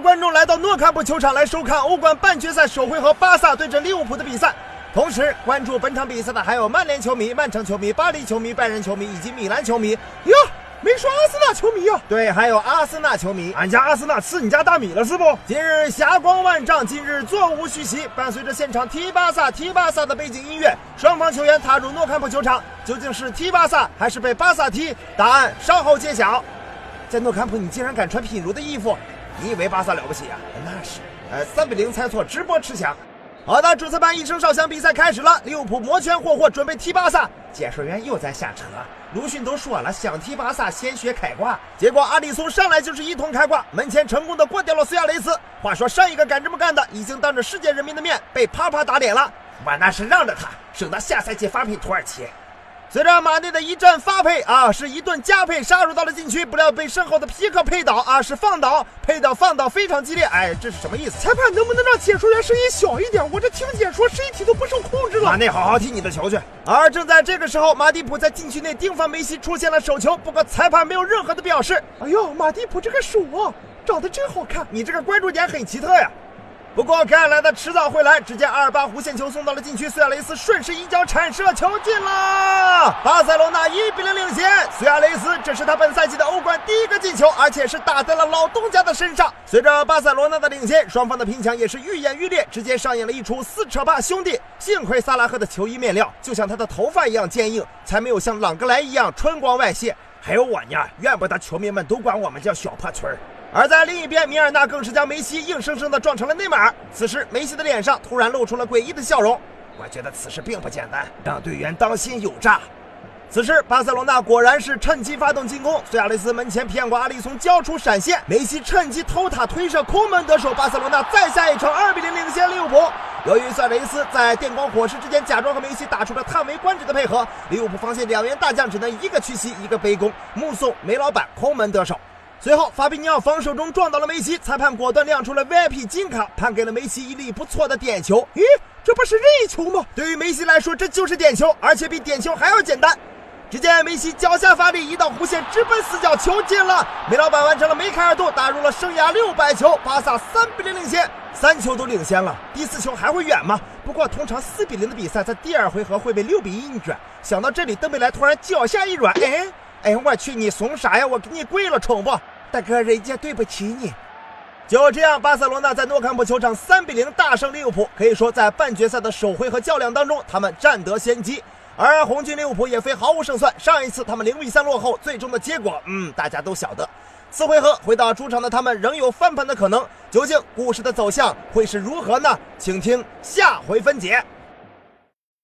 观众来到诺坎普球场来收看欧冠半决赛首回合巴萨对阵利物浦的比赛。同时关注本场比赛的还有曼联球迷、曼城球迷、巴黎球迷、拜仁球迷以及米兰球迷。哟，没说阿森纳球迷啊？对，还有阿森纳球迷。俺家阿森纳吃你家大米了是不？今日霞光万丈，今日座无虚席。伴随着现场踢巴萨、踢巴萨的背景音乐，双方球员踏入诺坎普球场，究竟是踢巴萨还是被巴萨踢？答案稍后揭晓。在诺坎普，你竟然敢穿品如的衣服？你以为巴萨了不起啊？那是，呃，三比零猜错，直播吃翔。好的，主裁判一声哨响，比赛开始了。利物浦摩拳霍霍，准备踢巴萨。解说员又在瞎扯。鲁迅都说了，想踢巴萨先学开挂。结果阿里松上来就是一通开挂，门前成功的过掉了苏亚雷斯。话说上一个敢这么干的，已经当着世界人民的面被啪啪打脸了。我那是让着他，省得下赛季发配土耳其。随着马内的一阵发配啊，是一顿加配杀入到了禁区，不料被身后的皮克配倒啊，是放倒，配倒放倒非常激烈，哎，这是什么意思？裁判能不能让解说员声音小一点？我这听解说身体都不受控制了。马内，好好踢你的球去。而正在这个时候，马蒂普在禁区内盯防梅西，出现了手球，不过裁判没有任何的表示。哎呦，马蒂普这个手啊，长得真好看，你这个关注点很奇特呀。不过该来的迟早会来。只见阿尔巴弧线球送到了禁区，苏亚雷斯顺势一脚铲射，球进了！巴塞罗那一比零领先。苏亚雷斯这是他本赛季的欧冠第一个进球，而且是打在了老东家的身上。随着巴塞罗那的领先，双方的拼抢也是愈演愈烈，直接上演了一出撕扯吧兄弟。幸亏萨拉赫的球衣面料就像他的头发一样坚硬，才没有像朗格莱一样春光外泄。还有我呢，怨不得球迷们都管我们叫小破村儿。而在另一边，米尔纳更是将梅西硬生生的撞成了内马尔。此时，梅西的脸上突然露出了诡异的笑容。我觉得此事并不简单，让队员当心有诈。此时，巴塞罗那果然是趁机发动进攻。苏亚雷斯门前骗过阿里松，交出闪现，梅西趁机偷塔推射，空门得手。巴塞罗那再下一城，二比零领先利物浦。由于苏亚雷斯在电光火石之间假装和梅西打出了叹为观止的配合，利物浦防线两员大将只能一个屈膝，一个背弓，目送梅老板空门得手。随后，法比尼奥防守中撞到了梅西，裁判果断亮出了 VIP 金卡，判给了梅西一粒不错的点球。咦，这不是任意球吗？对于梅西来说，这就是点球，而且比点球还要简单。只见梅西脚下发力，一道弧线直奔死角，球进了。梅老板完成了梅开二度，打入了生涯六百球，巴萨三比零领先。三球都领先了，第四球还会远吗？不过通常四比零的比赛，在第二回合会被六比一逆转。想到这里，登贝莱突然脚下一软，哎。哎，我去，你怂啥呀？我给你跪了，宠不？大哥，人家对不起你。就这样，巴塞罗那在诺坎普球场三比零大胜利物浦，可以说在半决赛的首回合较量当中，他们占得先机。而红军利物浦也非毫无胜算，上一次他们零比三落后，最终的结果，嗯，大家都晓得。次回合回到主场的他们仍有翻盘的可能，究竟故事的走向会是如何呢？请听下回分解。